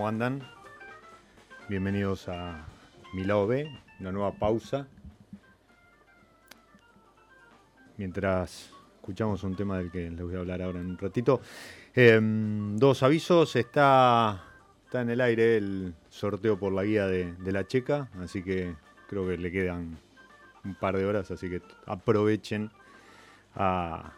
¿Cómo andan? Bienvenidos a Mi Lado B, una nueva pausa. Mientras escuchamos un tema del que les voy a hablar ahora en un ratito. Em, dos avisos, está, está en el aire el sorteo por la guía de, la checa, así que creo que le quedan un par de horas, así que aprovechen a,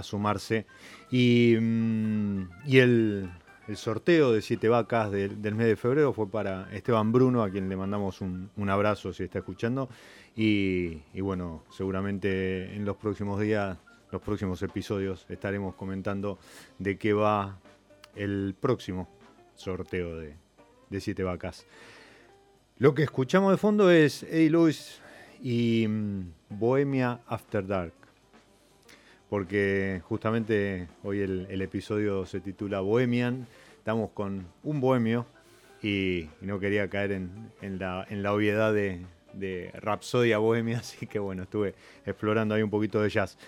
sumarse. Y, mm, y el, el sorteo de siete vacas del, mes de febrero fue para Esteban Bruno, a quien le mandamos un, abrazo si está escuchando. Y, bueno, seguramente en los próximos días, los próximos episodios, estaremos comentando de qué va el próximo sorteo de, siete vacas. Lo que escuchamos de fondo es Eddie Lewis y mm, Bohemia After Dark porque justamente hoy el, episodio se titula Bohemian. Estamos con un bohemio y, no quería caer en, la, obviedad de, de, Rapsodia Bohemia, así que bueno, estuve explorando ahí un poquito de jazz.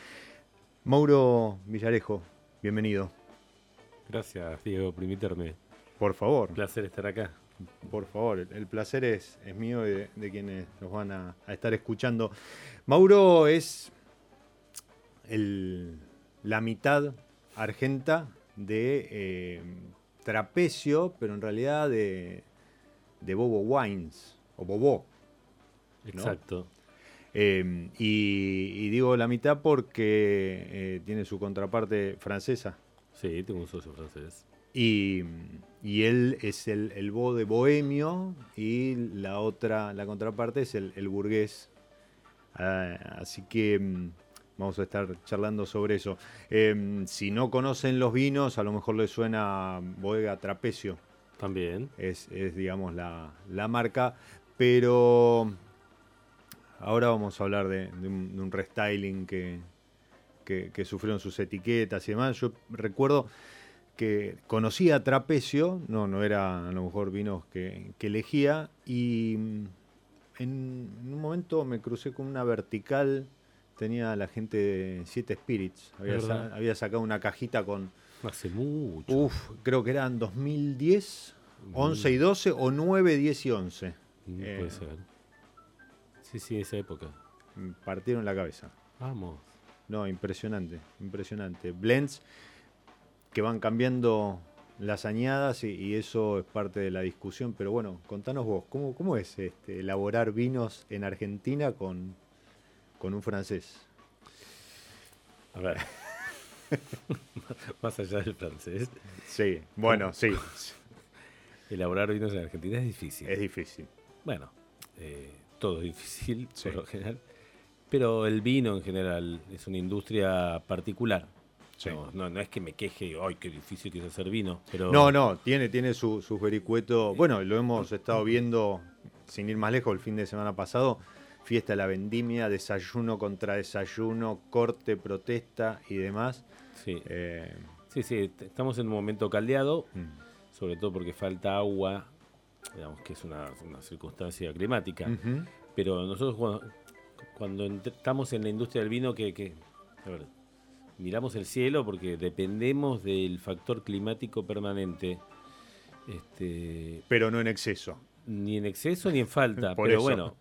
Mauro Villarejo, bienvenido. Gracias, Diego, por invitarme. Por favor. Un placer estar acá. Por favor, el placer es, mío y de, quienes nos van a estar escuchando. Mauro es la mitad argenta de eh, Trapecio, pero en realidad de, Bobo Wines, o Bobo. Exacto. Em, y, digo la mitad porque eh, tiene su contraparte francesa. Sí, tengo un socio francés. Y, él es el, el Bo de Bohemio y la otra, la contraparte es el, burgués. Ah, así que em, Vamos a estar charlando sobre eso. Em, si no conocen los vinos, a lo mejor les suena Bodega Trapecio. También. Es, digamos, la, marca. Pero ahora vamos a hablar de, un, restyling que, que, sufrieron sus etiquetas y demás. Yo recuerdo que conocía Trapecio, no, no era a lo mejor vinos que, elegía, y en un momento me crucé con una vertical tenía la gente de Siete Spirits. Había, sacado una cajita con. Hace mucho. Uf, creo que eran 2010, 11 y 12 o 9, 10 y 11. puede eh, ser. Sí, sí, esa época. Mm, Partieron la cabeza. Vamos. No, impresionante, impresionante. Blends que van cambiando las añadas y, y eso es parte de la discusión. Pero bueno, contanos vos, ¿cómo, cómo es este, elaborar vinos en Argentina con, con un francés? A ver. Más allá del francés, Sí, bueno, sí, elaborar vinos en Argentina es difícil. es difícil. Bueno, eh, todo es difícil Sí. por lo general. Pero el vino en general es una industria particular. Sí. No, no, no es que me queje ay, qué difícil que es hacer vino. Pero No, no, tiene, tiene su, su vericueto. Bueno, lo hemos estado viendo, sin ir más lejos, el fin de semana pasado. Fiesta de la vendimia, desayuno contra desayuno, corte, protesta y demás. Sí, Eh, sí, estamos en un momento caldeado, mm. sobre todo porque falta agua, digamos que es una, una circunstancia climática. Pero nosotros cuando, estamos en la industria del vino, que, que, a ver, miramos el cielo porque dependemos del factor climático permanente. Este, Pero no en exceso. ni en exceso ni en falta. Por pero eso. bueno,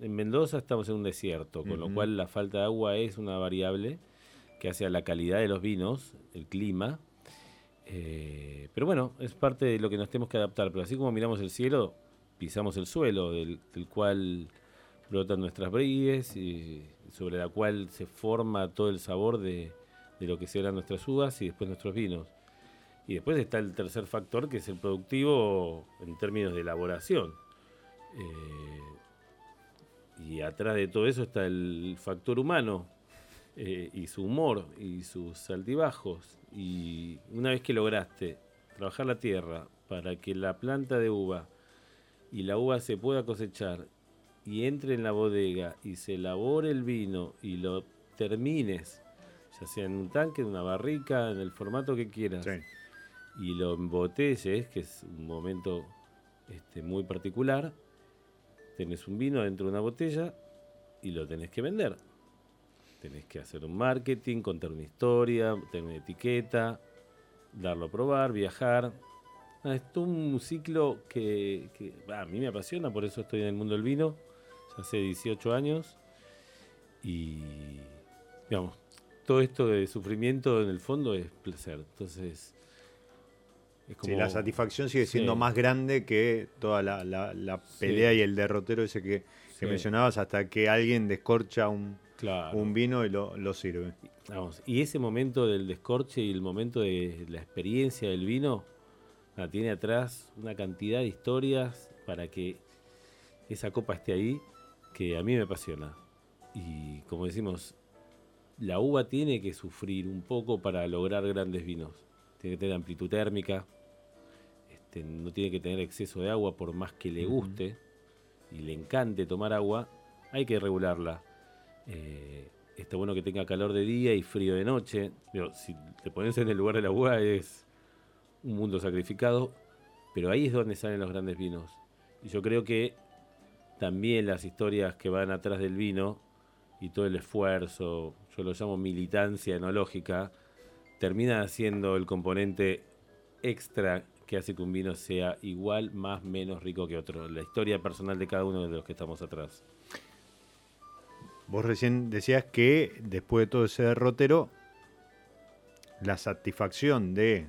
en Mendoza estamos en un desierto, con lo cual la falta de agua es una variable que hace a la calidad de los vinos, el clima. Eh, pero bueno, es parte de lo que nos tenemos que adaptar. Pero así como miramos el cielo, pisamos el suelo del, del cual brotan nuestras bríes y sobre la cual se forma todo el sabor de, de lo que serán nuestras uvas y después nuestros vinos. Y después está el tercer factor, que es el productivo en términos de elaboración. Eh, y atrás de todo eso está el factor humano eh, y su humor y sus altibajos. Y una vez que lograste trabajar la tierra para que la planta de uva y la uva se pueda cosechar y entre en la bodega y se elabore el vino y lo termines, ya sea en un tanque, en una barrica, en el formato que quieras, Sí. y lo embotelles, que es un momento este, muy particular, tenés un vino dentro de una botella y lo tenés que vender. Tenés que hacer un marketing, contar una historia, tener una etiqueta, darlo a probar, viajar. Ah, es todo un ciclo que, a mí me apasiona, por eso estoy en el mundo del vino, hace 18 años. Y, digamos, todo esto de sufrimiento en el fondo es placer. Entonces, Sí, la satisfacción sigue siendo Sí. más grande que toda la, la- la pelea y el derrotero ese que, que mencionabas hasta que alguien descorcha un, Claro. un vino y lo, lo sirve. Vamos, y ese momento del descorche y el momento de la experiencia del vino, la tiene atrás una cantidad de historias para que esa copa esté ahí, que a mí me apasiona. Y como decimos, la uva tiene que sufrir un poco para lograr grandes vinos. Tiene que tener amplitud térmica, este, no tiene que tener exceso de agua por más que le guste y le encante tomar agua, hay que regularla. Eh, está bueno que tenga calor de día y frío de noche. Digo, si te pones en el lugar de la uva es un mundo sacrificado, pero ahí es donde salen los grandes vinos. Y yo creo que también las historias que van atrás del vino y todo el esfuerzo, yo lo llamo militancia enológica, termina siendo el componente extra que hace que un vino sea igual, más, menos rico que otro. La historia personal de cada uno de los que estamos atrás. Vos recién decías que después de todo ese derrotero, la satisfacción de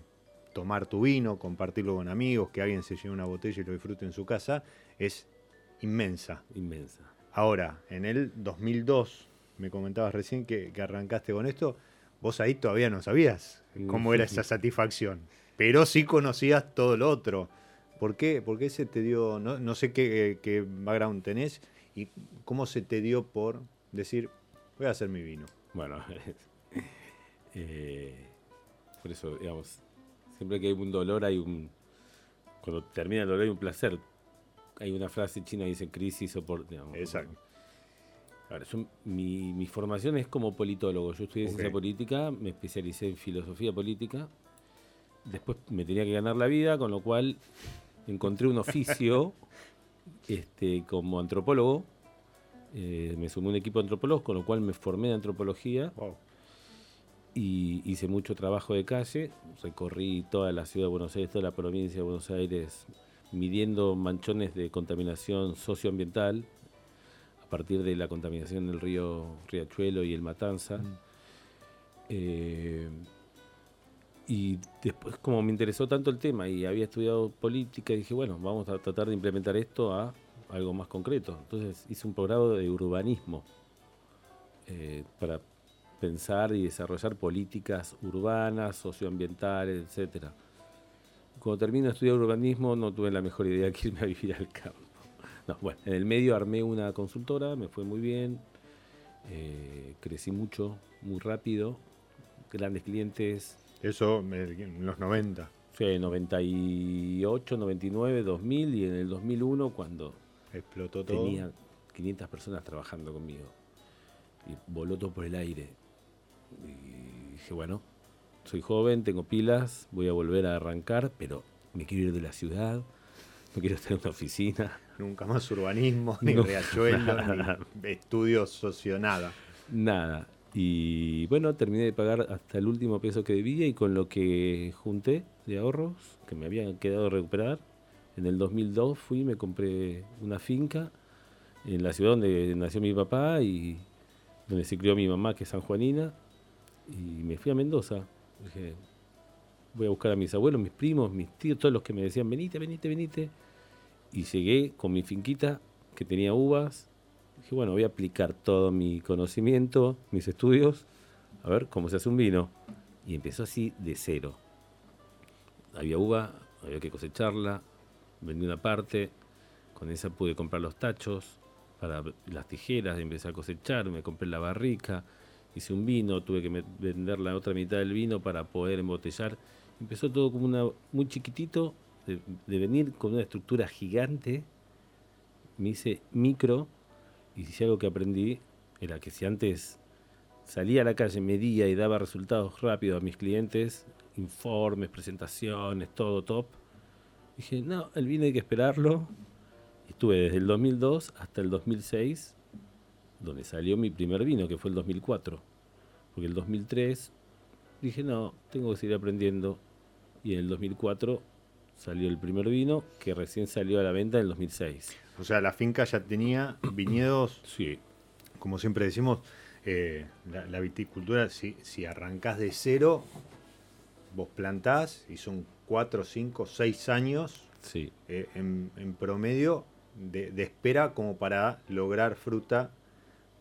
tomar tu vino, compartirlo con amigos, que alguien se lleve una botella y lo disfrute en su casa, es inmensa. Inmensa. Ahora, en el 2002, me comentabas recién que, que arrancaste con esto, vos ahí todavía no sabías cómo era esa satisfacción, pero sí conocías todo lo otro. ¿Por qué, ¿Por qué se te dio, no, no sé qué, qué background tenés y cómo se te dio por decir, voy a hacer mi vino? Bueno, eh, por eso, digamos, siempre que hay un dolor hay un... Cuando termina el dolor hay un placer. Hay una frase china que dice crisis o por... digamos, Exacto. Ahora, yo- mi, mi formación es como politólogo. Yo estudié ciencia Ok. política, me especialicé en filosofía política. Después me tenía que ganar la vida, con lo cual encontré un oficio este, como antropólogo. Eh, me sumé a un equipo de antropólogos, con lo cual me formé de antropología Wow. y hice mucho trabajo de calle. Recorrí toda la ciudad de Buenos Aires, toda la provincia de Buenos Aires, midiendo manchones de contaminación socioambiental a partir de la contaminación del río Riachuelo y el Matanza. Mm. Eh, y después, como me interesó tanto el tema y había estudiado política, dije, bueno, vamos a tratar de implementar esto a algo más concreto. Entonces hice un programa de urbanismo eh, para pensar y desarrollar políticas urbanas, socioambientales, etcétera. Cuando termino de estudiar urbanismo no tuve la mejor idea que irme a vivir al campo. No, bueno, en el medio armé una consultora, me fue muy bien, eh, crecí mucho, muy rápido, grandes clientes, Eso en los 90. fue 98, 99, 2000 y en el 2001 cuando Explotó todo. tenía 500 personas trabajando conmigo y voló todo por el aire. Y dije, bueno, soy joven, tengo pilas, voy a volver a arrancar, pero me quiero ir de la ciudad, no quiero estar en una oficina, Nunca más urbanismo, ni No. riachuelo, ni estudios socio nada. nada. Y bueno, terminé de pagar hasta el último peso que debía y con lo que junté de ahorros, que me habían quedado a recuperar, en el 2002 fui y me compré una finca en la ciudad donde nació mi papá y donde se crió mi mamá, que es sanjuanina, y me fui a Mendoza. Dije, voy a buscar a mis abuelos, mis primos, mis tíos, todos los que me decían, venite, venite, venite. Y llegué con mi finquita que tenía uvas. Dije, bueno, voy a aplicar todo mi conocimiento, mis estudios, a ver cómo se hace un vino. Y empezó así de cero. Había uva, había que cosecharla, vendí una parte, con esa pude comprar los tachos para las tijeras, empecé a cosechar, me compré la barrica, hice un vino, tuve que vender la otra mitad del vino para poder embotellar. Empezó todo como muy chiquitito, de, venir con una estructura gigante. Me hice micro y si algo que aprendí era que si antes salía a la calle, medía y daba resultados rápidos a mis clientes, informes, presentaciones, todo top, dije, no, el vino hay que esperarlo. Estuve desde el 2002 hasta el 2006, donde salió mi primer vino, que fue el 2004. Porque el 2003 dije, no, tengo que seguir aprendiendo. Y en el 2004 salió el primer vino, que recién salió a la venta en el 2006. O sea, la finca ya tenía viñedos, Sí, como siempre decimos, eh, la, la viticultura, si, si arrancás de cero, vos plantás y son 4, 5, 6 años sí. eh, en, en promedio de, de espera como para lograr fruta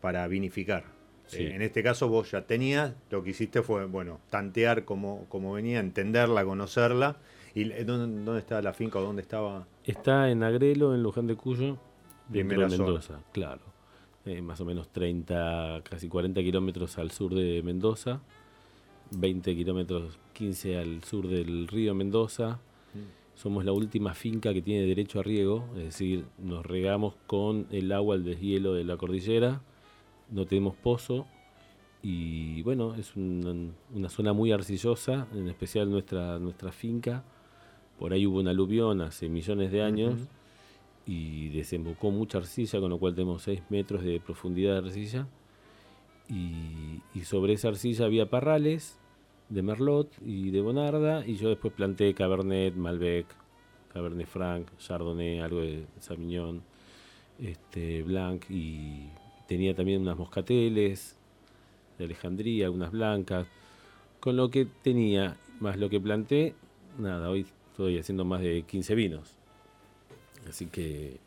para vinificar. Sí. Eh, en este caso vos ya tenías, lo que hiciste fue, bueno, tantear como, como venía, entenderla, conocerla. ¿Y dónde, dónde estaba la finca o dónde estaba? Está en Agrelo, en Luján de Cuyo, Primera de zona. Mendoza, claro. Eh, más o menos 30, casi 40 kilómetros al sur de Mendoza, 20 kilómetros, 15 al sur del río Mendoza. Somos la última finca que tiene derecho a riego, es decir, nos regamos con el agua, el deshielo de la cordillera, no tenemos pozo y bueno, es una, una zona muy arcillosa, en especial nuestra, nuestra finca. Por ahí hubo una aluvión hace millones de años y desembocó mucha arcilla, con lo cual tenemos 6 metros de profundidad de arcilla. Y, y sobre esa arcilla había parrales de Merlot y de Bonarda, y yo después planté Cabernet, Malbec, Cabernet Franc, Chardonnay, algo de Sauvignon, este, Blanc, y tenía también unas moscateles de Alejandría, algunas blancas. Con lo que tenía, más lo que planté, nada, hoy estoy haciendo más de 15 vinos. Así que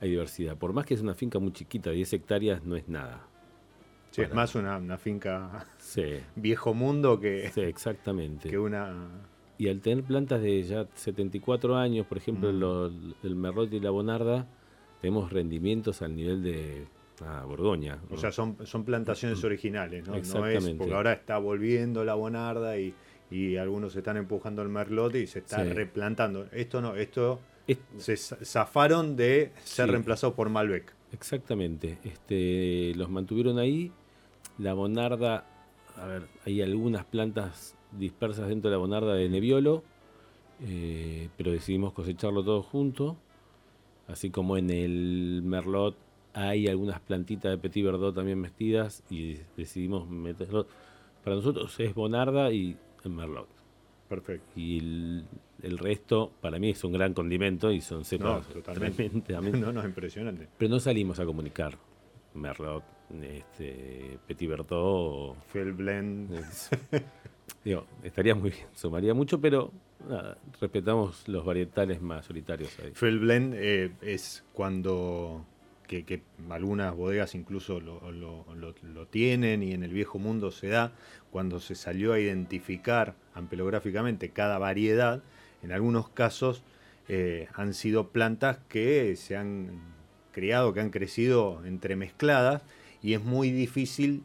hay diversidad. Por más que es una finca muy chiquita, 10 hectáreas no es nada. Sí, es más una, una finca Sí, viejo mundo que, sí, exactamente. que una... Y al tener plantas de ya 74 años, por ejemplo, Mm. lo- el Merlot y la Bonarda, tenemos rendimientos al nivel de ah, Borgoña. O ¿no? sea, son, son plantaciones originales, ¿no? No es Exactamente. porque ahora está volviendo la bonarda y, y algunos están empujando el merlot y se está Sí. replantando. Esto no, esto Es- se za- zafaron de ser Sí. reemplazados por Malbec. Exactamente. Este, los mantuvieron ahí. La bonarda, a ver, hay algunas plantas dispersas dentro de la bonarda de Nebbiolo, eh, pero decidimos cosecharlo todo junto. Así como en el Merlot hay algunas plantitas de Petit Verdot también metidas y decidimos meterlo. Para nosotros es bonarda y el Merlot. Perfecto. Y el, el resto, para mí, es un gran condimento y son cepas totalmente. tremendamente No, no, impresionante. pero no salimos a comunicar. Merlot, este, Petit Bertot. Field Blend. es- digo, estaría muy bien, sumaría mucho, pero nada, respetamos los varietales mayoritarios ahí. Field Blend eh, es cuando que, que algunas bodegas incluso lo, lo- lo- lo tienen y en el viejo mundo se da cuando se salió a identificar ampelográficamente cada variedad. En algunos casos eh, han sido plantas que se han criado, que han crecido entremezcladas y es muy difícil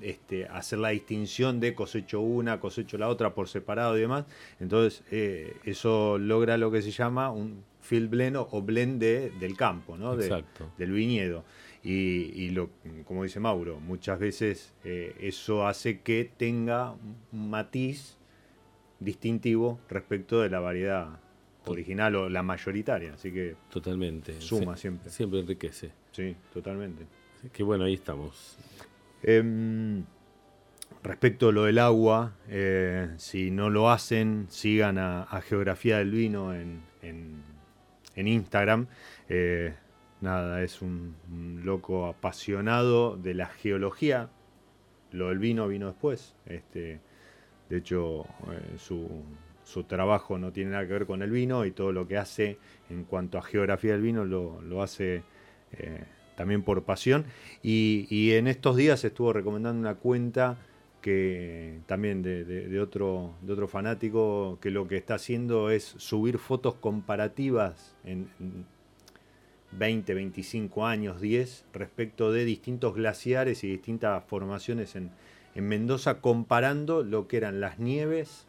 este, hacer la distinción de cosecho una, cosecho la otra por separado y demás. Entonces, eh, eso logra lo que se llama un field blend o blend de- del campo, ¿no? De- del viñedo. Y, y lo, como dice Mauro, muchas veces eh, eso hace que tenga un matiz distintivo respecto de la variedad original o la mayoritaria. Así que Totalmente. Suma Sie- siempre. Siempre enriquece. sí, totalmente. Así que bueno, ahí estamos. Em, respecto a lo del agua, eh, si no lo hacen, sigan a, a Geografía del Vino en, en- en Instagram. Eh, nada, es un, loco apasionado de la geología. Lo del vino vino después. Este, de hecho, eh, su, su trabajo no tiene nada que ver con el vino y todo lo que hace en cuanto a geografía del vino lo, lo hace eh, también por pasión. Y, y en estos días estuvo recomendando una cuenta que también de, de- otro, de otro fanático que lo que está haciendo es subir fotos comparativas en 20, 25 años, 10, respecto de distintos glaciares y distintas formaciones en, en Mendoza, comparando lo que eran las nieves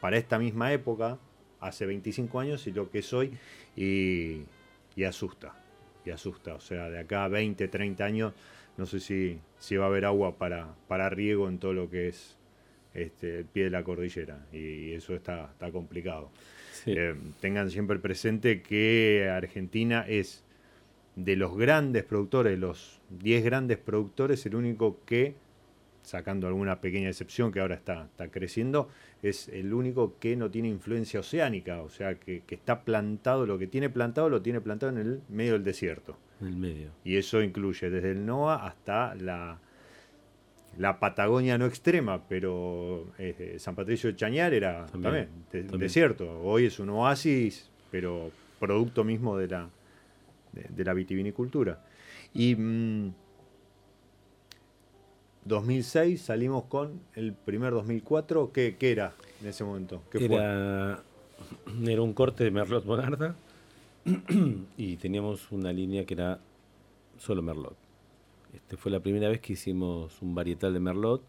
para esta misma época, hace 25 años, y lo que es hoy, y, y asusta, y asusta. O sea, de acá a 20, 30 años, no sé si, si va a haber agua para, para riego en todo lo que es este, el pie de la cordillera, y, eso está, está complicado. Sí. Eh, tengan siempre presente que Argentina es de los grandes productores, los 10 grandes productores, el único que, sacando alguna pequeña excepción que ahora está, está creciendo, es el único que no tiene influencia oceánica, o sea, que, que está plantado, lo que tiene plantado lo tiene plantado en el medio del desierto. En el medio. Y eso incluye desde el NOA hasta la, la Patagonia no extrema, pero eh, San Patricio de Chañar era También, también, de- también. desierto. Hoy es un oasis, pero producto mismo de la, de, la vitivinicultura. Y mm, 2006 salimos con el primer 2004. ¿Qué, qué era en ese momento? ¿Qué? Era, era un corte de Merlot Bonarda y teníamos una línea que era solo Merlot. Este fue la primera vez que hicimos un varietal de Merlot.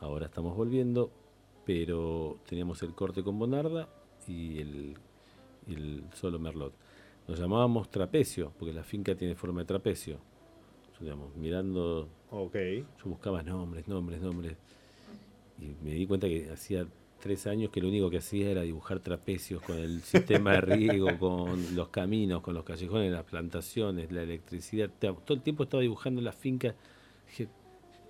Ahora estamos volviendo, pero teníamos el corte con Bonarda y el, el solo Merlot. Nos llamábamos trapecio, porque la finca tiene forma de trapecio. Yo, digamos, mirando Ok. yo buscaba nombres, nombres, nombres. Y me di cuenta que hacía tres años que lo único que hacía era dibujar trapecios con el sistema de riego, con los caminos, con los callejones, las plantaciones, la electricidad. Todo el tiempo estaba dibujando la finca. Dije,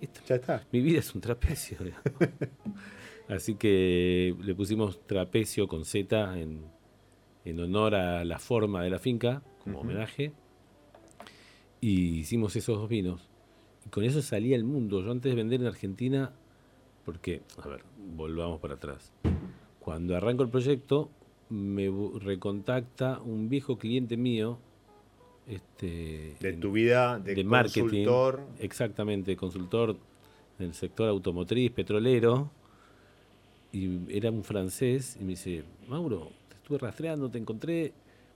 esto- Ya está. mi vida es un trapecio. Así que le pusimos trapecio con Z en, en honor a la forma de la finca, como homenaje. Y hicimos esos dos vinos. Y con eso salía al mundo. Yo antes de vender en Argentina, porque, a ver, volvamos para atrás. Cuando arranco el proyecto, me recontacta un viejo cliente mío. Este, De tu vida de, de marketing. consultor. Exactamente, consultor del sector automotriz, petrolero. Y era un francés y me dice, Mauro, estuve rastreando, te encontré.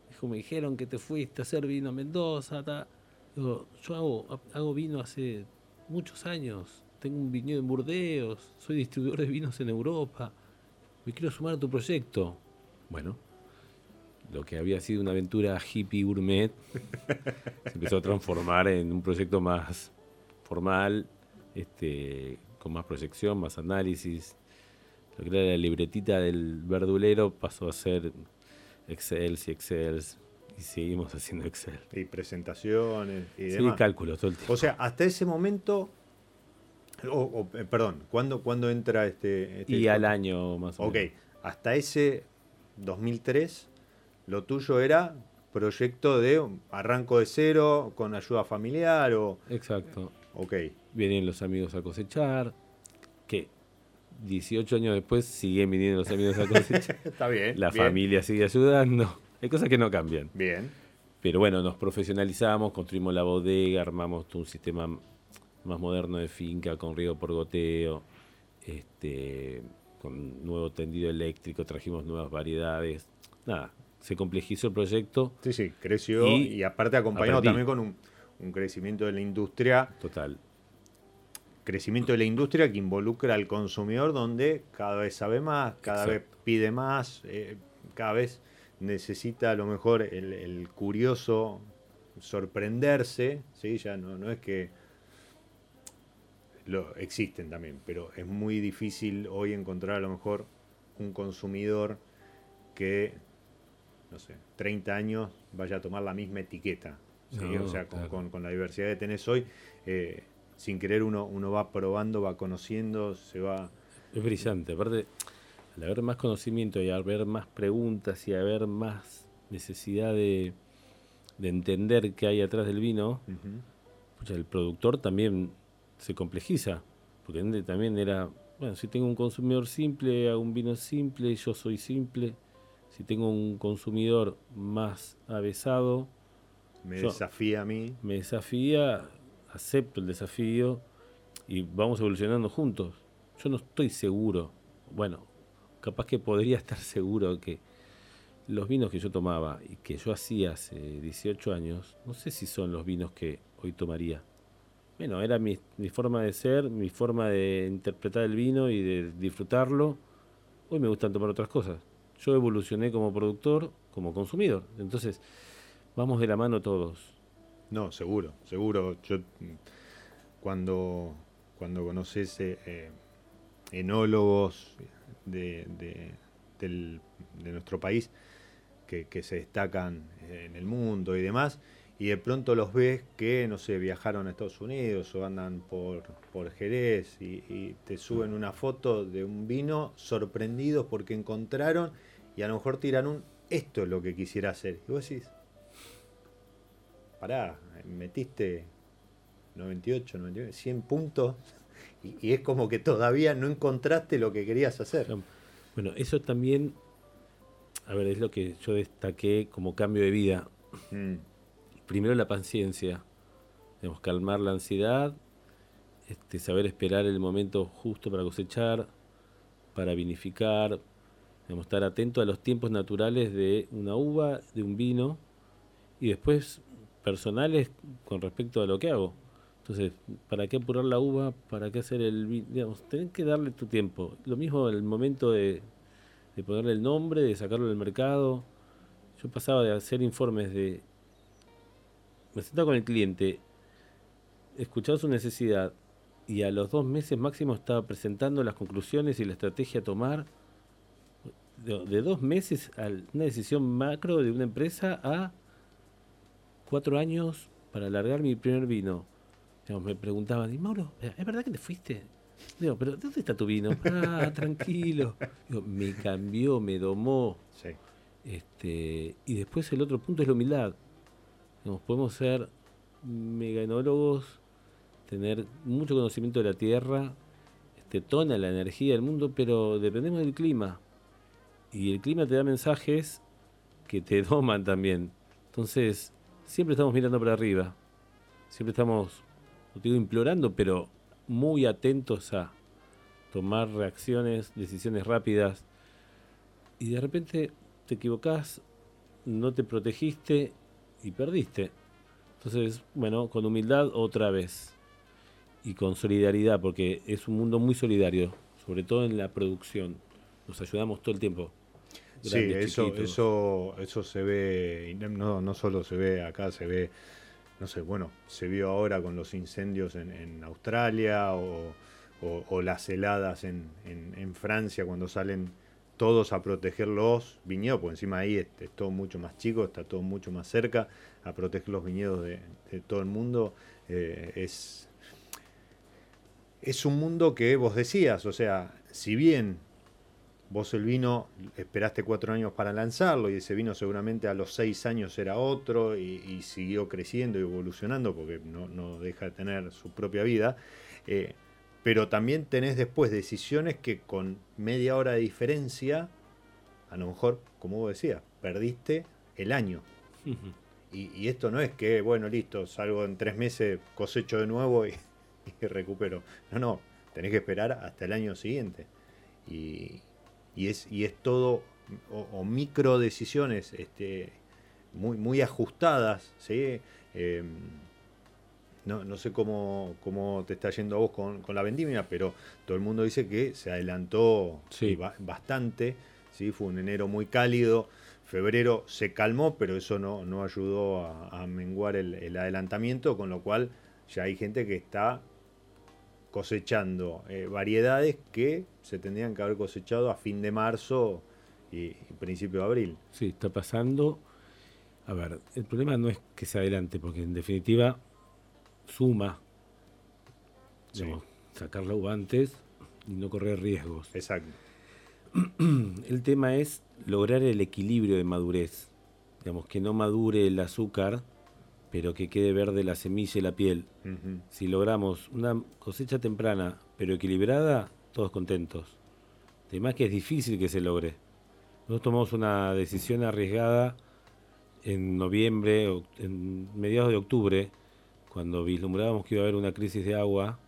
Dijo, me dijeron que te fuiste a hacer vino a Mendoza. ta". Digo, yo hago, hago vino hace muchos años. Tengo un viñedo en Burdeos. Soy distribuidor de vinos en Europa. Me quiero sumar a tu proyecto. Bueno, lo que había sido una aventura hippie gourmet se empezó a transformar en un proyecto más formal, este, con más proyección, más análisis. Lo que era la libretita del verdulero pasó a ser Excel y Excel y seguimos haciendo Excel. Y presentaciones y Sí, demás. cálculos todo el tiempo. O sea, hasta ese momento. o- o, eh, perdón, ¿cuándo, cuándo entra este, este y al año más o Ok, menos. hasta ese 2003, lo tuyo era proyecto de arranco de cero, con ayuda familiar o... Exacto. Ok. Vienen los amigos a cosechar, 18 años después siguen viniendo los amigos a cosechar. Está bien. La bien, familia sigue ayudando. Hay cosas que no cambian. Bien. Pero bueno, nos profesionalizamos, construimos la bodega, armamos un sistema más moderno de finca con riego por goteo, este, con nuevo tendido eléctrico, trajimos nuevas variedades. Nada, se complejizó el proyecto Sí, sí, creció y, Y aparte acompañado también con un, un crecimiento de la industria, total. Crecimiento de la industria que involucra al consumidor donde cada vez sabe más, cada vez pide más, eh, cada vez necesita a lo mejor el, el curioso sorprenderse, ¿sí? ya no, no es que lo existen también, pero es muy difícil hoy encontrar a lo mejor un consumidor que, no sé, 30 años vaya a tomar la misma etiqueta. ¿sí? No, o sea, con, claro. con- con la diversidad que tenés hoy, eh, sin querer uno, uno va probando, va conociendo, se va... Es brillante. Aparte, al haber más conocimiento y al haber más preguntas y haber más necesidad de, de entender qué hay atrás del vino, pucha, el productor también se complejiza. Porque también era, bueno, si tengo un consumidor simple, hago un vino simple, yo soy simple. Si tengo un consumidor más avesado, Me Yo- desafía a mí. me desafía, acepto el desafío y vamos evolucionando juntos. Yo no estoy seguro, bueno, capaz que podría estar seguro que los vinos que yo tomaba y que yo hacía hace 18 años, no sé si son los vinos que hoy tomaría. Bueno, era mi, mi forma de ser, mi forma de interpretar el vino y de disfrutarlo. Hoy me gustan tomar otras cosas. Yo evolucioné como productor, como consumidor. Entonces, vamos de la mano todos. No, seguro, seguro. Yo cuando, cuando conoces eh, eh, enólogos de, de- del- de nuestro país que, que se destacan en el mundo y demás, y de pronto los ves que, no sé, viajaron a Estados Unidos o andan por, por Jerez y, y te suben una foto de un vino sorprendidos porque encontraron y a lo mejor tiran un, esto es lo que quisiera hacer. Y vos decís, pará, metiste 98, 99, 100 puntos y, y es como que todavía no encontraste lo que querías hacer. Bueno, eso también, a ver, es lo que yo destaqué como cambio de vida. Mm, Primero la paciencia, digamos, calmar la ansiedad, este, saber esperar el momento justo para cosechar, para vinificar, digamos, estar atento a los tiempos naturales de una uva, de un vino, y después personales con respecto a lo que hago. Entonces, ¿para qué apurar la uva? ¿Para qué hacer el vino? Digamos, tenés que darle tu tiempo. Lo mismo el momento de, de ponerle el nombre, de sacarlo del mercado. Yo pasaba de hacer informes de... Me sentaba con el cliente, escuchaba su necesidad y a los dos meses máximo estaba presentando las conclusiones y la estrategia a tomar. De, de dos meses a una decisión macro de una empresa a cuatro años para alargar mi primer vino. Digamos, me preguntaban, y Mauro, ¿es verdad que te fuiste? Digo, pero ¿dónde está tu vino? Ah, tranquilo. Digo, me cambió, me domó. sí. Este, y después el otro punto es la humildad. Digamos, podemos ser mega enólogos, tener mucho conocimiento de la tierra, este, tona la energía del mundo, pero dependemos del clima. Y el clima te da mensajes que te doman también. Entonces, siempre estamos mirando para arriba. Siempre estamos, no digo implorando, pero muy atentos a tomar reacciones, decisiones rápidas. Y de repente te equivocás, no te protegiste y perdiste. Entonces, bueno, con humildad otra vez. Y con solidaridad, porque es un mundo muy solidario, sobre todo en la producción. Nos ayudamos todo el tiempo. Sí, eso, eso, eso se ve, no, no solo se ve acá, se ve, no sé, bueno, se vio ahora con los incendios en, en Australia o, o- o las heladas en, en- en Francia cuando salen todos a proteger los viñedos, porque encima ahí es, es todo mucho más chico, está todo mucho más cerca, a proteger los viñedos de, de todo el mundo, eh, es, es un mundo que vos decías, o sea, si bien vos el vino esperaste cuatro años para lanzarlo y ese vino seguramente a los seis años era otro y, siguió creciendo y evolucionando porque no, deja de tener su propia vida. Eh, pero también tenés después decisiones que con media hora de diferencia, a lo mejor, como vos decías, perdiste el año. y, esto no es que, bueno, listo, salgo en tres meses, cosecho de nuevo y, recupero. No, no, tenés que esperar hasta el año siguiente. Y, es, y es todo, o, micro decisiones este, muy, muy ajustadas, ¿sí? Em, no, sé cómo, cómo, te está yendo a vos con, la vendimia, pero todo el mundo dice que se adelantó bastante. ¿sí? Fue un enero muy cálido. Febrero se calmó, pero eso no, no ayudó a, menguar el, adelantamiento, con lo cual ya hay gente que está cosechando eh, variedades que se tendrían que haber cosechado a fin de marzo y, y principio de abril. Sí, está pasando. A ver, el problema no es que se adelante, porque en definitiva suma, sacar la uva antes y no correr riesgos. Exacto. El tema es lograr el equilibrio de madurez. Digamos, que no madure el azúcar, pero que quede verde la semilla y la piel. Si logramos una cosecha temprana, pero equilibrada, todos contentos. Además que es difícil que se logre. Nosotros tomamos una decisión arriesgada en noviembre, en mediados de octubre, cuando vislumbrábamos que iba a haber una crisis de agua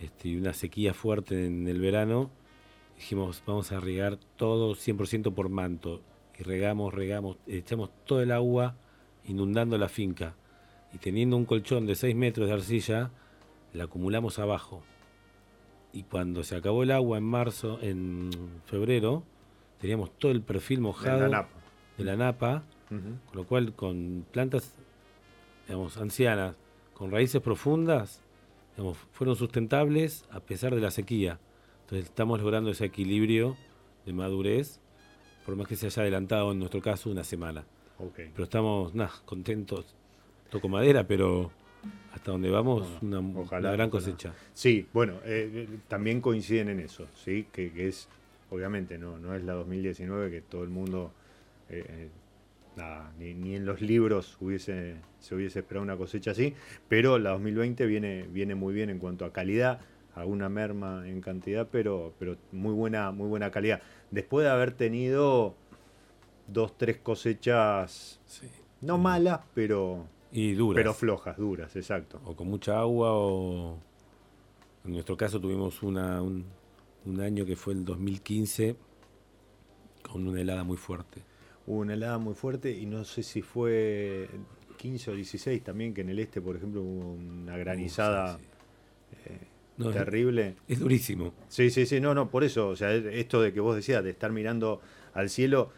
este, y una sequía fuerte en el verano, dijimos, vamos a regar todo 100% por manto. Y regamos, regamos, echamos todo el agua inundando la finca. Y teniendo un colchón de 6 metros de arcilla, la acumulamos abajo. Y cuando se acabó el agua en marzo, en febrero, teníamos todo el perfil mojado de la napa, con lo cual con plantas digamos, ancianas con raíces profundas, fueron sustentables a pesar de la sequía. Entonces estamos logrando ese equilibrio de madurez, por más que se haya adelantado en nuestro caso una semana. Pero estamos contentos, toco madera, pero hasta donde vamos, una, gran cosecha. Sí, bueno, eh, eh, también coinciden en eso, ¿sí? Que, es, obviamente, no, no es la 2019 que todo el mundo eh, ni, en los libros hubiese, se hubiese esperado una cosecha así, pero la 2020 viene, viene muy bien en cuanto a calidad, alguna merma en cantidad, pero, pero muy, buena, muy buena calidad. Después de haber tenido dos, tres cosechas, no malas, pero, y duras. pero flojas, duras, exacto. O con mucha agua, o en nuestro caso tuvimos una, un, un año que fue el 2015 con una helada muy fuerte hubo una helada muy fuerte y no sé si fue 15 o 16 también, que en el este, por ejemplo, hubo una granizada eh, terrible. Es, durísimo. Sí, sí, sí, no, no, por eso, o sea, esto de que vos decías, de estar mirando al cielo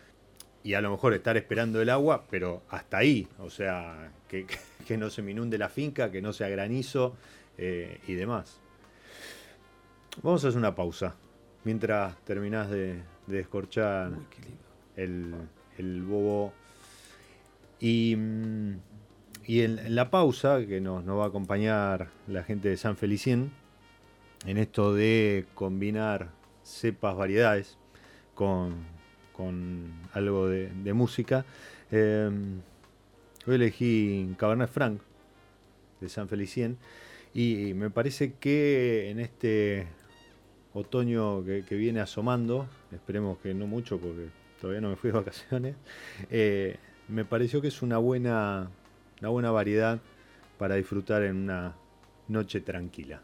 y a lo mejor estar esperando el agua, pero hasta ahí, o sea, que, no se me inunde la finca, que no sea granizo eh, y demás. Vamos a hacer una pausa mientras terminás de, de descorchar el, el bobo. Y, mm, y en, la pausa, que nos, va a acompañar la gente de San Felicien, en esto de combinar cepas, variedades, con, con algo de, música, eh, hoy elegí Cabernet Franc de San Felicien y me parece que en este otoño que, que, viene asomando, esperemos que no mucho porque todavía no me fui de vacaciones, eh, me pareció que es una buena, una buena variedad para disfrutar en una noche tranquila.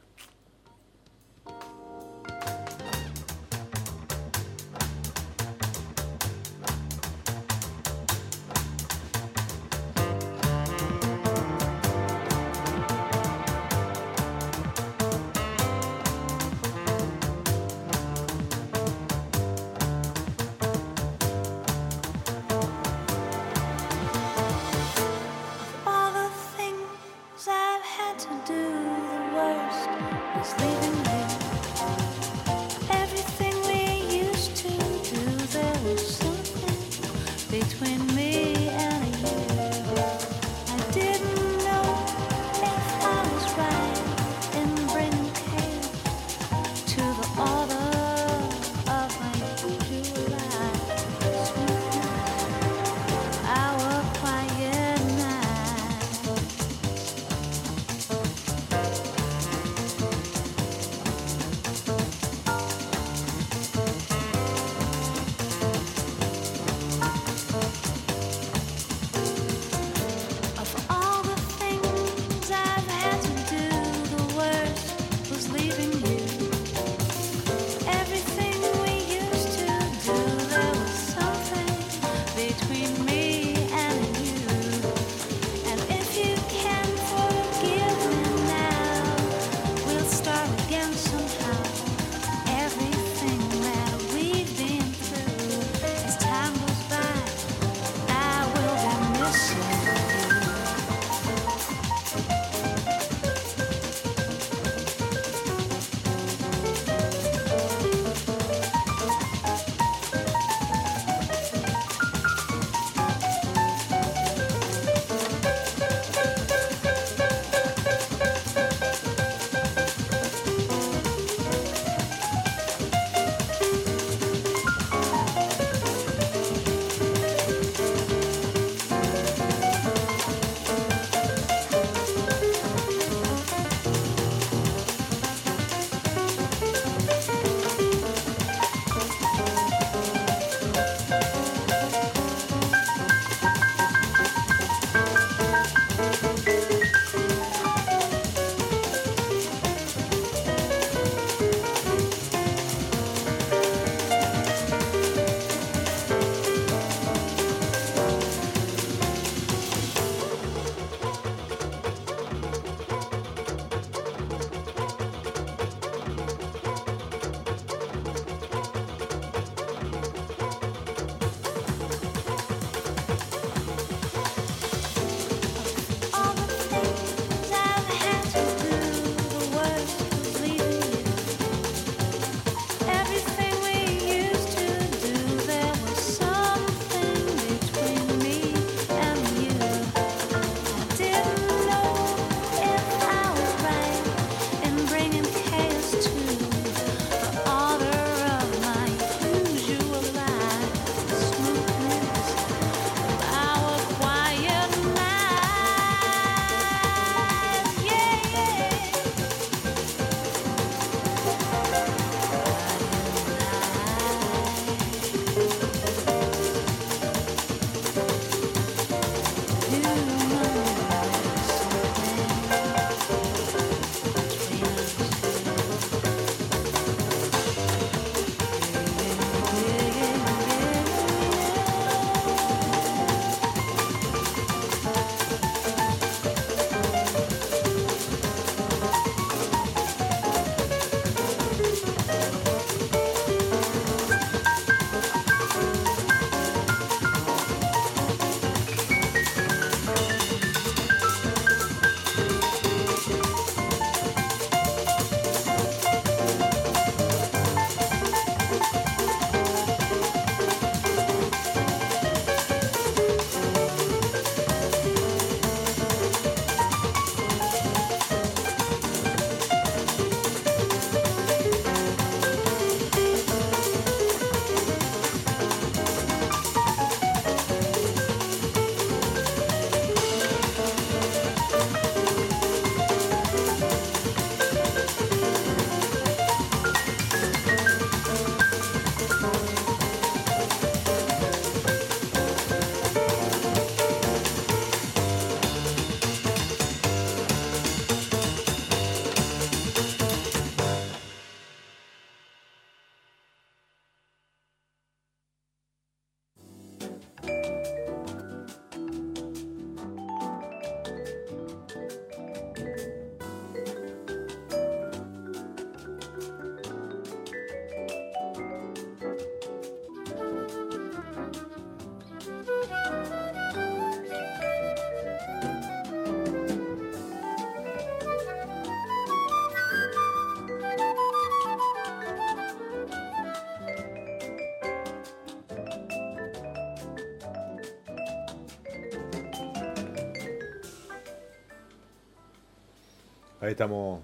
Ahí estamos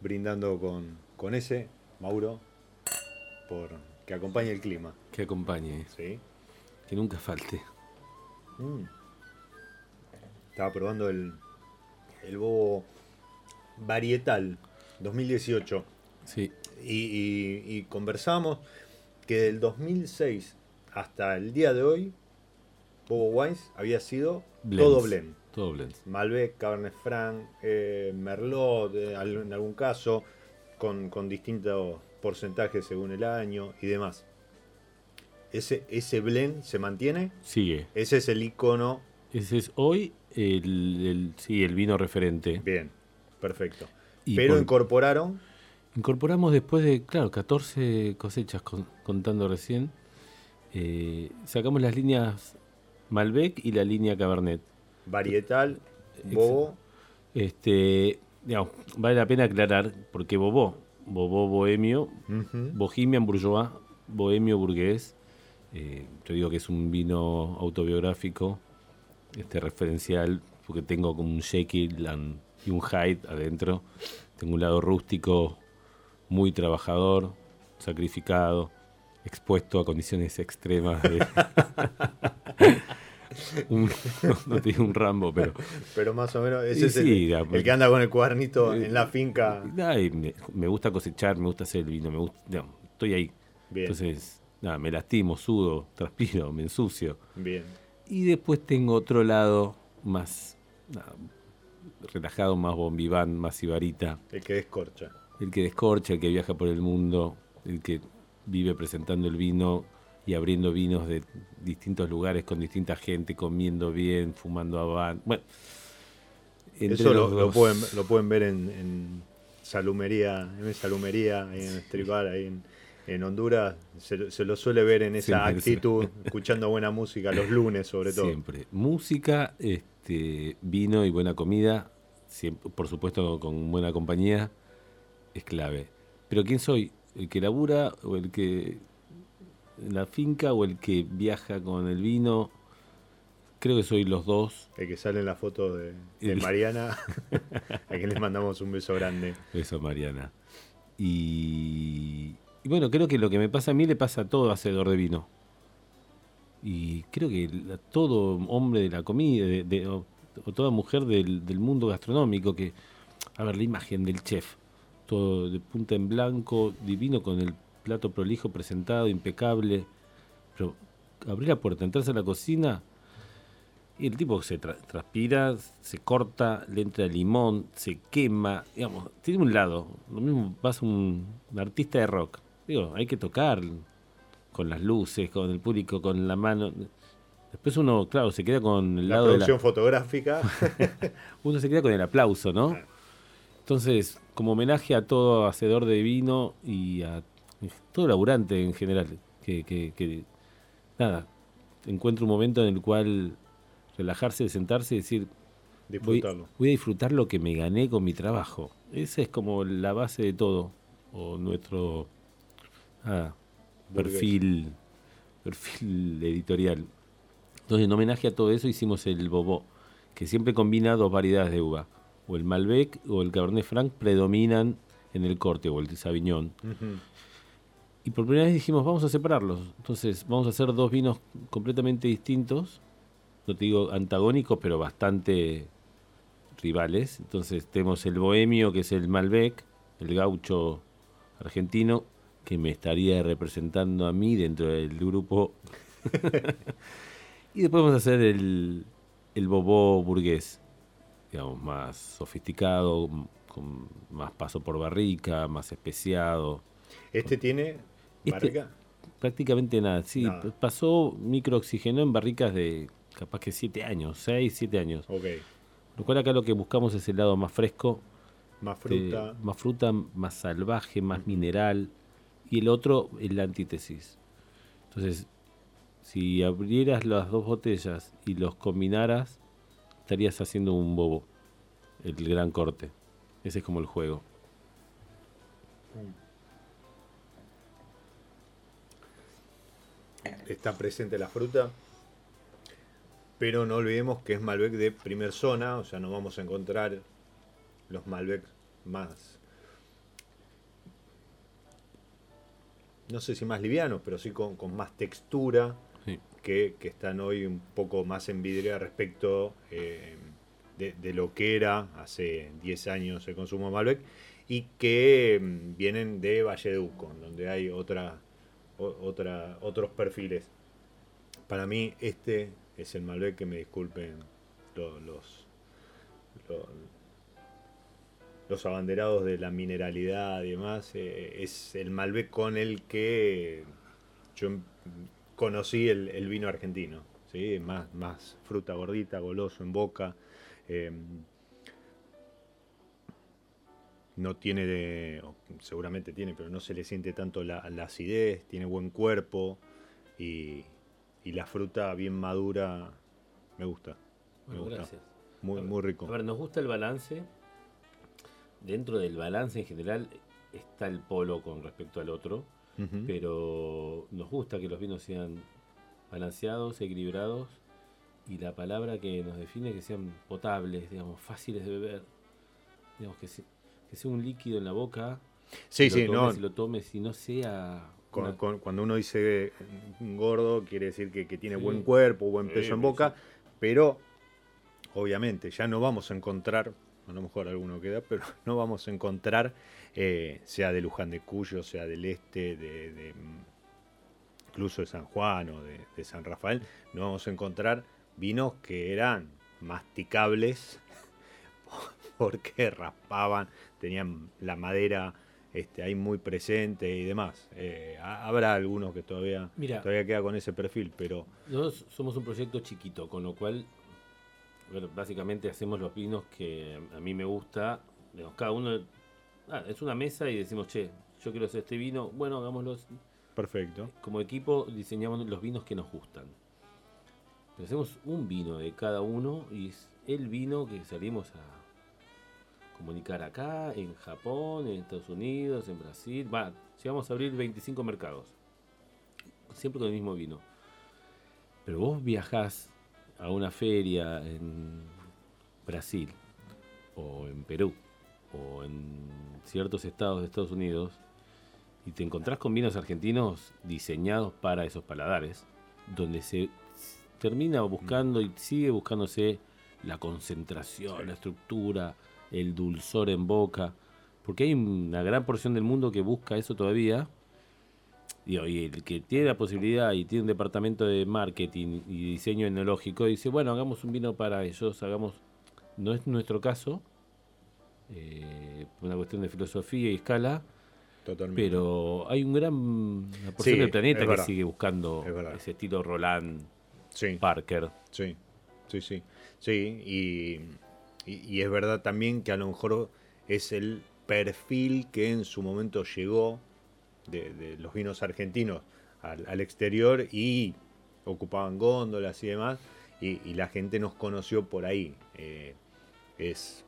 brindando con, con ese, Mauro, por que acompañe el clima. Que acompañe, ¿sí? que nunca falte. Mm. Estaba probando el, el bobo varietal 2018 Sí, y, y- y conversamos que del 2006 hasta el día de hoy, Bobo Wines había sido Blends. todo blend. Todo blends. Malbec, Cabernet Franc, eh, Merlot, eh, en algún caso, con, con distintos porcentajes según el año y demás. Ese, ese blend se mantiene. Sigue. Ese es el icono. Ese es hoy el, el- sí, el vino referente. Bien, perfecto. Y Pero con- incorporaron. Incorporamos después de, claro, 14 cosechas con- contando recién. eh, sacamos las líneas Malbec y la línea Cabernet. Varietal, Bobo, Este, digamos, vale la pena aclarar porque Bobó, Bobó bohemio, ujú, Bohemian Bourgeois, bohemio burgués. eh, yo digo que es un vino autobiográfico, este referencial, porque tengo como un Jekyll and- y un Hyde adentro. Tengo un lado rústico, muy trabajador, sacrificado, expuesto a condiciones extremas. de- Un- no, te digo un Rambo, pero pero más o menos ese es el- sí, el, que anda con el cuadernito en la finca. Ay, me, me gusta cosechar, me gusta hacer el vino, me gusta, estoy ahí. Bien, Entonces, nada, me lastimo, sudo, transpiro, me ensucio. bien. Y después tengo otro lado más nada, relajado, más bombiván, más sibarita. El que descorcha. El que descorcha, el que viaja por el mundo, el que vive presentando el vino y abriendo vinos de distintos lugares con distinta gente, comiendo bien, fumando habán. Bueno, Eso lo, pueden, lo pueden ver en, en Salumería, en Salumería, ahí en Estribar, ahí en, en Honduras. Se, lo- se lo suele ver en esa Siempre, actitud, escuchando buena música, los lunes sobre todo. Siempre. Música, este, vino y buena comida, siempre, por supuesto con buena compañía, es clave. Pero ¿quién soy? ¿El que labura o el que la finca o el que viaja con el vino? Creo que soy los dos. El que sale en la foto de, Mariana, a quien les mandamos un beso grande. Eso, Mariana. Y, y bueno, creo que lo que me pasa a mí le pasa a todo hacedor de vino. Y creo que a todo hombre de la comida, de- de- o, o toda mujer del, del mundo gastronómico, que, a ver, la imagen del chef, todo de punta en blanco, divino, con el plato prolijo presentado, impecable. Pero abrir la puerta, entrarse a la cocina y el tipo se tra- transpira, se corta, le entra limón, se quema, digamos, tiene un lado. Lo mismo vas a un, un artista de rock. Digo, hay que tocar con las luces, con el público, con la mano. Después uno, claro, se queda con el La lado de la, producción fotográfica. uno se queda con el aplauso, ¿no? Entonces, como homenaje a todo hacedor de vino y a todo laburante en general, que, que, que, nada, encuentra un momento en el cual relajarse, sentarse y decir, voy, Disfrutarlo. voy a disfrutar lo que me gané con mi trabajo. Esa es como la base de todo, o nuestro ah, perfil, perfil editorial. Entonces, en homenaje a todo eso, hicimos el Bobó, que siempre combina dos variedades de uva. O el Malbec o el Cabernet Franc predominan en el corte, o el Sauvignon. Ujú. Y por primera vez dijimos, vamos a separarlos. Entonces, vamos a hacer dos vinos completamente distintos. No te digo antagónicos, pero bastante rivales. Entonces, tenemos el bohemio, que es el Malbec, el gaucho argentino, que me estaría representando a mí dentro del grupo. y después vamos a hacer el, el bobó burgués, digamos, más sofisticado, con más paso por barrica, más especiado. Este tiene Este- barrica. Prácticamente nada, sí. Nada. Pasó microoxígeno en barricas de capaz que 7 años, 6, 7 años. Ok. Lo cual acá lo que buscamos es el lado más fresco, Más de- fruta. más fruta, más salvaje, más mineral. Y el otro es la antítesis. Entonces, si abrieras las dos botellas y los combinaras, estarías haciendo un bobo. El gran corte. Ese es como el juego. Está presente la fruta. Pero no olvidemos que es Malbec de primer zona, o sea, no vamos a encontrar los Malbec más, no sé si más livianos, pero sí con, con más textura, Sí. que, que están hoy un poco más en vidrio respecto eh, de, de lo que era hace 10 años el consumo de Malbec y que mm, vienen de Valleduco, donde hay otra, otra, otros perfiles. Para mí este es el Malbec que me disculpen lo- los, lo- los abanderados de la mineralidad y demás. eh, es el Malbec con el que yo em- conocí el, vino argentino. ¿sí? Más, más fruta gordita, goloso en boca. eh, no tiene, de, seguramente tiene, pero no se le siente tanto la, la acidez, tiene buen cuerpo y, y la fruta bien madura me gusta. Me Bueno, gusta. gracias. Muy, ver, muy rico. A ver, nos gusta el balance. Dentro del balance en general está el polo con respecto al otro, pero nos gusta que los vinos sean balanceados, equilibrados y la palabra que nos define que sean potables, digamos, fáciles de beber, digamos que, que sea un líquido en la boca, Sí, sí, lo no. tomes y lo tomes y no sea Con- una- con- cuando uno dice eh, gordo, quiere decir que, que tiene Sí. buen cuerpo, buen Sí, peso en sí, boca, pero obviamente ya no vamos a encontrar, a lo mejor alguno queda, pero no vamos a encontrar, eh, sea de Luján de Cuyo, sea del este, de, de, incluso de San Juan o de, de San Rafael, no vamos a encontrar vinos que eran masticables porque raspaban, tenían la madera este, ahí muy presente y demás. Eh, ha- habrá algunos que todavía, Mira. todavía queda con ese perfil, pero Nosotros somos un proyecto chiquito, con lo cual, bueno, básicamente hacemos los vinos que a mí me gusta. digamos, cada uno ah, es una mesa y decimos, che, yo quiero hacer este vino. Bueno, hagámoslo. perfecto. Como equipo diseñamos los vinos que nos gustan. Pero hacemos un vino de cada uno y es el vino que salimos a comunicar acá, en Japón, en Estados Unidos, en Brasil. Va, llegamos a abrir 25 mercados. Siempre con el mismo vino. Pero vos viajás a una feria en Brasil, o en Perú, o en ciertos estados de Estados Unidos, y te encontrás con vinos argentinos diseñados para esos paladares, donde se termina buscando y sigue buscándose la concentración, la estructura, el dulzor en boca, porque hay una gran porción del mundo que busca eso todavía. Digo, y el que tiene la posibilidad y tiene un departamento de marketing y diseño enológico dice, bueno, hagamos un vino para ellos, hagamos... No es nuestro caso, eh, una cuestión de filosofía y escala, Totalmente. pero hay un gran una porción Sí, del planeta que sigue buscando ese estilo Roland sí. Parker. Sí, sí, sí. Sí, y, y- y es verdad también que a lo mejor es el perfil que en su momento llegó de, de los vinos argentinos al, al exterior y ocupaban góndolas y demás, y, y la gente nos conoció por ahí. Eh, es,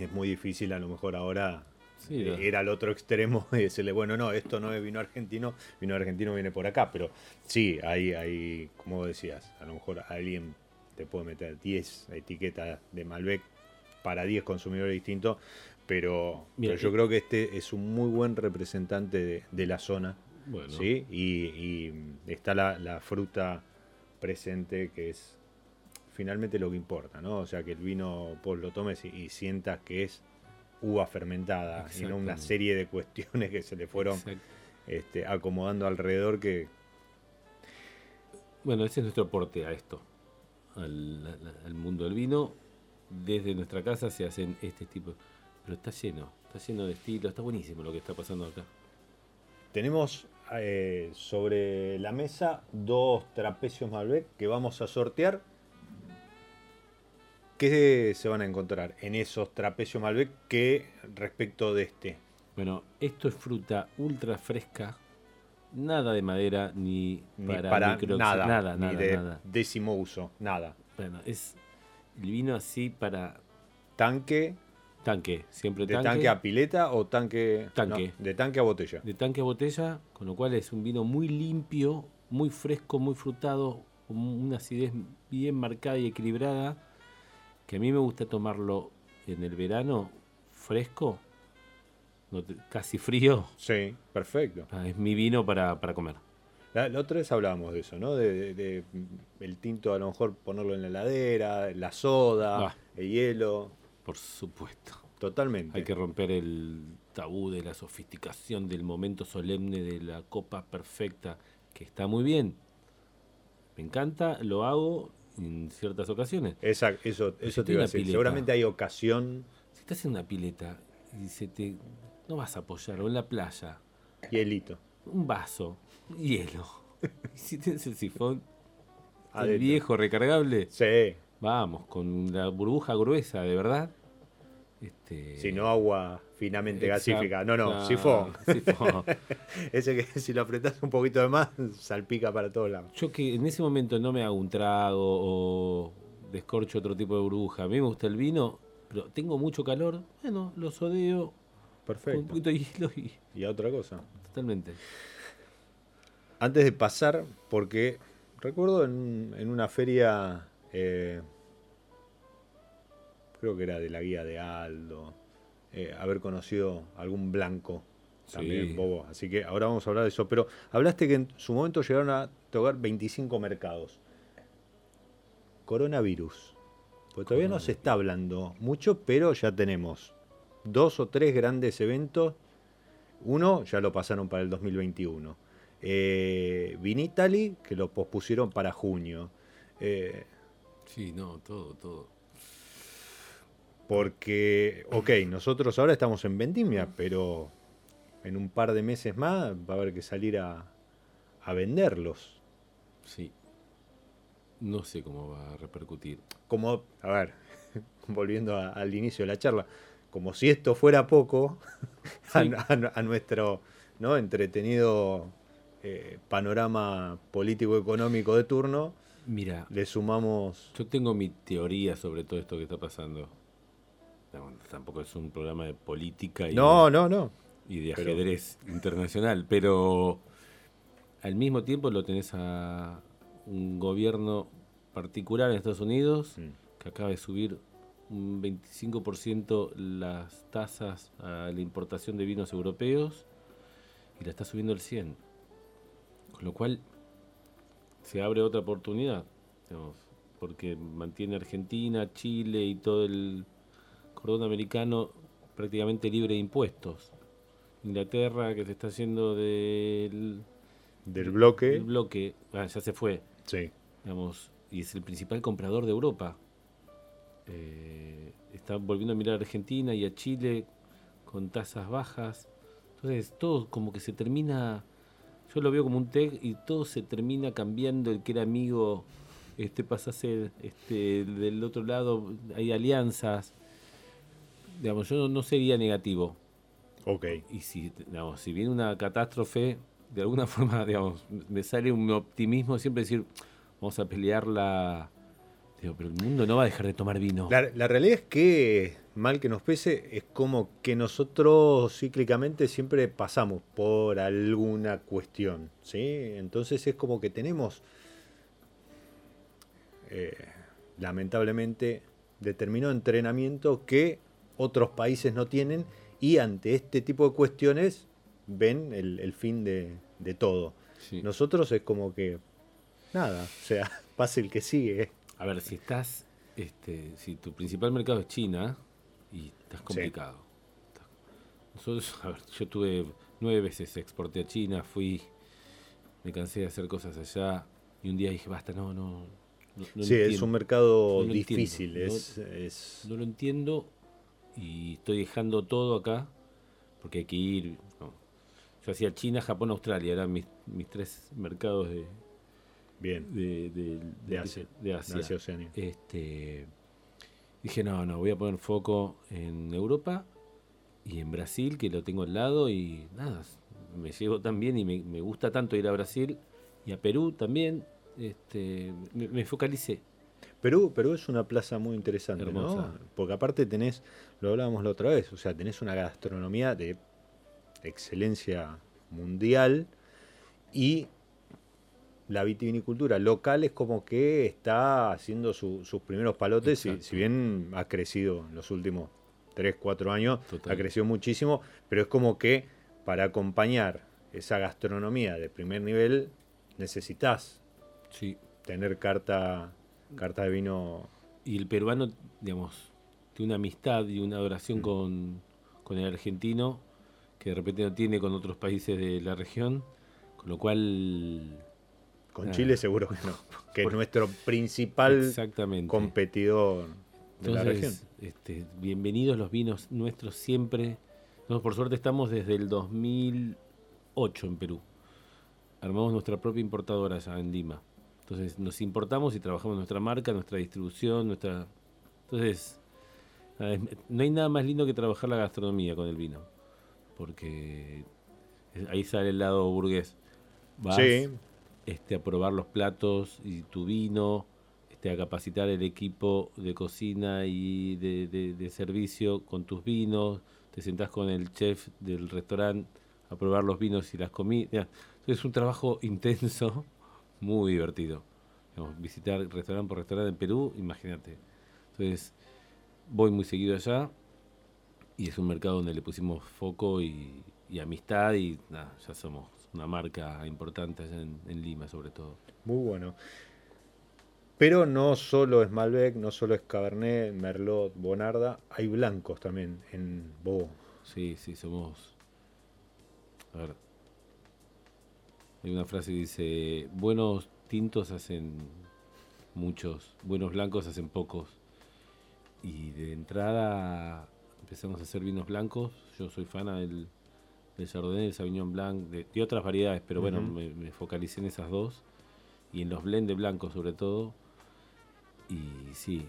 es muy difícil a lo mejor ahora Sí, eh, ir al otro extremo y decirle, bueno, no, esto no es vino argentino, vino argentino viene por acá, pero sí, hay, hay como decías, a lo mejor alguien te puede meter 10 etiquetas de Malbec para 10 consumidores distintos, pero, Mira, pero yo creo que este es un muy buen representante de, de la zona, Bueno, ¿sí? Y, y está la, la fruta presente que es finalmente lo que importa, ¿no? O sea, que el vino vos lo tomes y, y sientas que es uva fermentada y no una serie de cuestiones que se le fueron este, acomodando alrededor que Bueno, ese es nuestro aporte a esto, al, mundo del vino. Desde nuestra casa se hacen este tipo. Pero está lleno, está lleno de estilo, está buenísimo lo que está pasando acá. tenemos eh, sobre la mesa dos trapecios Malbec que vamos a sortear. ¿Qué se van a encontrar en esos trapecios Malbec que respecto de este? Bueno, esto es fruta ultra fresca, nada de madera ni, Ni para, para, nada, nada, ni nada, de nada. décimo uso, nada. Bueno, es el vino así para Tanque, tanque, siempre de tanque. tanque, a pileta o tanque, Tanque. no, de tanque a botella. de tanque a botella, con lo cual es un vino muy limpio, muy fresco, muy frutado, con una acidez bien marcada y equilibrada, que a mí me gusta tomarlo en el verano fresco, casi frío, Sí, perfecto. ah, es mi vino para, para comer. La, la otra vez hablábamos de eso, ¿no? De, de- de, mm, el tinto a lo mejor ponerlo en la heladera, la soda, Ah. el hielo, Por supuesto. totalmente. Hay que romper el tabú de la sofisticación, del momento solemne de la copa perfecta, que está muy bien. Me encanta, lo hago en ciertas ocasiones. Esa- eso si eso te tiene iba a una decir. pileta. Seguramente hay ocasión Si estás en una pileta y se te no vas a apoyar, o en la playa, hielito. un vaso, hielo. Y si tienes el sifón, el viejo recargable, Sí, vamos, con la burbuja gruesa, de verdad. Este, si no agua finamente exacto, gasífica. No, no, sifón. sifón. Ese que si lo apretás un poquito de más, salpica para todos lados. Yo que en ese momento no me hago un trago o descorcho otro tipo de burbuja. A mí me gusta el vino, pero tengo mucho calor. Bueno, lo sodeo con un Perfecto. poquito de hielo y Y a otra cosa. totalmente. Antes de pasar, porque recuerdo en, en una feria, eh, creo que era de la guía de Aldo, eh, haber conocido algún blanco también, Sí. bobo. Así que ahora vamos a hablar de eso. Pero hablaste que en su momento llegaron a tocar 25 mercados. Coronavirus. Pues todavía no se está hablando mucho, pero ya tenemos dos o tres grandes eventos. Uno ya lo pasaron para el 2021. Eh, Vinitali, que lo pospusieron para junio. Eh, Sí, no, todo, todo. porque, ok, nosotros ahora estamos en vendimia, pero en un par de meses más va a haber que salir a, a venderlos. Sí. No sé cómo va a repercutir. Como, a ver, volviendo a- al inicio de la charla, como si esto fuera poco, a, Sí. a- a nuestro ¿no? entretenido eh, panorama político-económico de turno, Mira, le sumamos... yo tengo mi teoría sobre todo esto que está pasando. No, tampoco es un programa de política y, No, no, no. y de pero- ajedrez internacional, pero al mismo tiempo lo tenés a un gobierno particular en Estados Unidos Mm. que acaba de subir un 25% las tasas a la importación de vinos europeos y la está subiendo el 100%. Con lo cual se abre otra oportunidad, digamos, porque mantiene Argentina, Chile y todo el cordón americano prácticamente libre de impuestos. Inglaterra, que se está haciendo del, Del bloque. del bloque, ah, ya se fue, Sí. digamos, y es el principal comprador de Europa. Eh, está volviendo a mirar a Argentina y a Chile con tasas bajas. Entonces, todo como que se termina. Yo lo veo como un tech y todo se termina cambiando. El que era amigo este pasa a ser este, del otro lado. Hay alianzas. Digamos, yo no, no sería negativo. Ok. Y si, digamos, si viene una catástrofe, de alguna forma, digamos, me sale un optimismo siempre decir, vamos a pelearla. Digo, pero el mundo no va a dejar de tomar vino. La, la realidad es que, mal que nos pese, es como que nosotros cíclicamente siempre pasamos por alguna cuestión, ¿sí? Entonces es como que tenemos, eh, lamentablemente, determinado entrenamiento que otros países no tienen y ante este tipo de cuestiones ven el, el fin de, de todo. Sí. Nosotros es como que, nada, o sea, pase el que sigue. A ver, si estás, este, si tu principal mercado es China y estás complicado. Nosotros, a ver, yo tuve nueve veces exporté a China, fui, me cansé de hacer cosas allá y un día dije, basta, no, no. no, no sí, es entiendo". un mercado No difícil, no- es, es- no lo entiendo y estoy dejando todo acá porque hay que ir. no. Yo hacía China, Japón, Australia, eran mis, mis tres mercados de, bien, de, de- de Asia, de Asia. Este, dije, no, no, voy a poner foco en Europa y en Brasil, que lo tengo al lado, y nada, me llevo tan bien y me, me gusta tanto ir a Brasil y a Perú también. Este, me, me focalicé. Perú, Perú es una plaza muy interesante, Hermosa. ¿no? Porque aparte tenés, lo hablábamos la otra vez, o sea, tenés una gastronomía de excelencia mundial y la vitivinicultura local es como que está haciendo su- sus primeros palotes, y, si bien ha crecido en los últimos 3, 4 años Total. ha crecido muchísimo, pero es como que para acompañar esa gastronomía de primer nivel necesitas Sí. tener carta, carta de vino. Y el peruano, digamos, tiene una amistad y una adoración Mm. con, con el argentino que de repente no tiene con otros países de la región, con lo cual... Con. Chile seguro que no, que es nuestro principal competidor de la región. Este, bienvenidos los vinos nuestros siempre. Nosotros por suerte estamos desde el 2008 en Perú. Armamos nuestra propia importadora allá en Lima. Entonces nos importamos y trabajamos nuestra marca, nuestra distribución, nuestra... Entonces, no hay nada más lindo que trabajar la gastronomía con el vino. Porque ahí sale el lado burgués. Vas, Sí, este, a probar los platos y tu vino, este, a capacitar el equipo de cocina y de, servicio con tus vinos, te sentás con el chef del restaurante a probar los vinos y las comidas. Es un trabajo intenso, muy divertido. Visitar restaurante por restaurante en Perú, imagínate. Entonces, voy muy seguido allá y es un mercado donde le pusimos foco y, y amistad y nada, ya somos una marca importante en, en Lima sobre todo. muy bueno. Pero no solo es Malbec, no solo es Cabernet, Merlot, Bonarda, hay blancos también en Bobo. Sí, sí, somos... A ver. Hay una frase que dice, buenos tintos hacen muchos, buenos blancos hacen pocos. Y de entrada empezamos a hacer vinos blancos. Yo soy fan del, del Chardonnay, del Sauvignon Blanc, de, de otras variedades, pero bueno, me, me focalicé en esas dos. Y en los blend de blancos sobre todo. Y sí,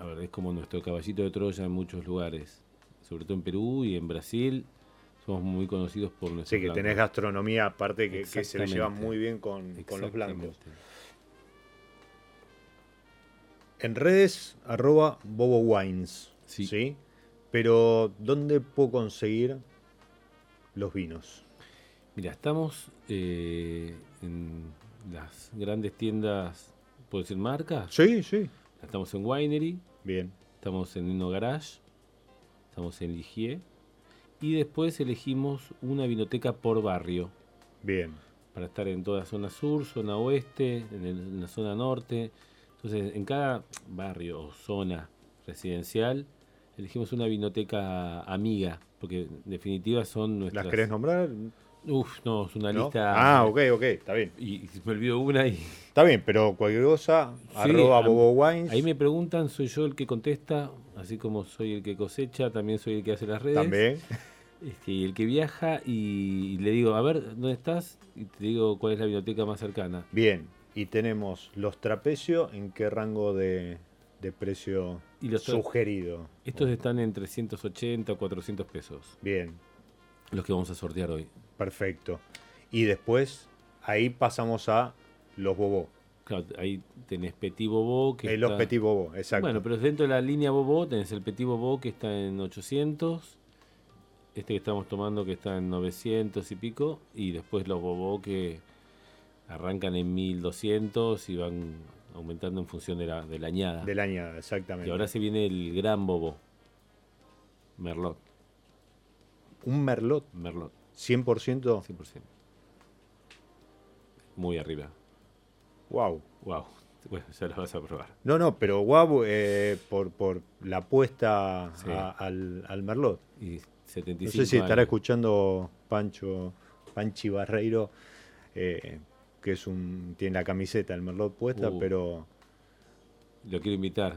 a ver, es como nuestro caballito de Troya en muchos lugares. Sobre todo en Perú y en Brasil. Somos muy conocidos por nuestros Sí, que tenés gastronomía aparte que, que se le lleva muy bien con, con los blancos. En redes, arroba Bobo Wines. Sí. Sí. Pero, ¿dónde puedo conseguir los vinos? Mira, estamos eh, en las grandes tiendas, ¿puedo decir marcas? Sí, sí. Estamos en Winery, Bien. estamos en Nino Garage, estamos en Ligier y después elegimos una vinoteca por barrio Bien. para estar en toda zona sur, zona oeste, en, el- en la zona norte. Entonces, en cada barrio o zona residencial elegimos una vinoteca amiga, porque en definitiva son nuestras... ¿Las querés nombrar? Uf, no, es una ¿No? lista... Ah, ok, ok, está bien. Y me olvido una y... Está bien, pero cualquier cosa, Sí, arroba Bobo Wines. Ahí me preguntan, soy yo el que contesta, así como soy el que cosecha, también soy el que hace las redes. También. Este, y el que viaja y, le digo, a ver, ¿dónde estás? Y te digo cuál es la biblioteca más cercana. Bien. Y tenemos los trapecios, ¿en qué rango de, de precio Y los tra- sugerido? Estos están en 380 o 400 pesos, Bien, los que vamos a sortear hoy. perfecto. Y después, ahí pasamos a los Bobo. Claro, ahí tenés Petit Bobo, que Eh, Los Petit Bobo, exacto. Bueno, pero dentro de la línea Bobo tenés el Petit Bobo que está en 800, este que estamos tomando que está en 900 y pico, y después los Bobo que arrancan en 1200 y van aumentando en función de la, de la añada. de la añada, exactamente. Y ahora se viene el gran Bobo. Merlot. Un Merlot, Merlot, 100%. 100%. Muy arriba. Wow. Wow. Bueno, ya lo vas a probar. No, no, pero guau, eh, por, por la apuesta Sí. a- al, al Merlot. Y No 75 sé si estará años. escuchando Pancho, Panchi Barreiro, eh, que es un tiene la camiseta del Merlot puesta, Uh. pero Lo quiero invitar.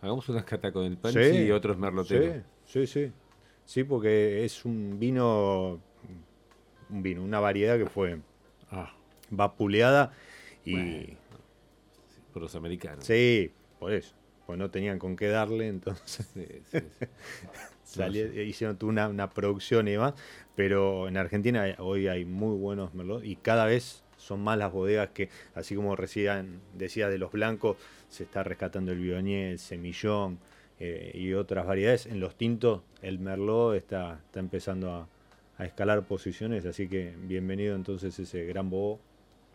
Hagamos unas cata con el Panchi Sí, y otros merloteros. Sí, sí, sí. Sí, porque es un vino, un vino, una variedad que fue Ah, vapuleada y Bueno. por los americanos. sí, por eso, pues no tenían con qué darle, entonces Sí, sí, sí. salía- hicieron una, una producción y demás, pero en Argentina hoy hay muy buenos merlot y cada vez son más las bodegas que, así como recién decía de los blancos, se está rescatando el Viognier, el Semillón eh, y otras variedades. En los tintos el merlot está, está empezando a, a escalar posiciones, así que bienvenido entonces ese gran bobo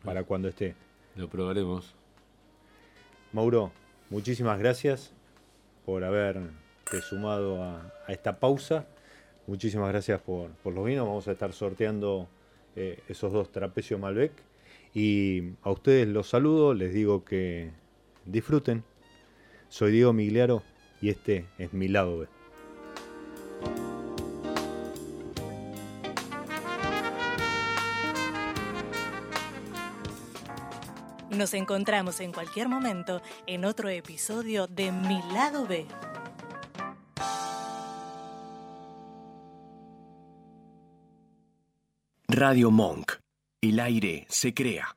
para cuando esté. Lo probaremos. Mauro, muchísimas gracias por haber este, sumado a, esta pausa. Muchísimas gracias por, los vinos. Vamos a estar sorteando eh, esos dos trapecios Malbec. Y a ustedes los saludo, les digo que disfruten. Soy Diego Migliaro y este es mi lado B. Nos encontramos en cualquier momento en otro episodio de Mi lado B. Radio Monk. El aire se crea.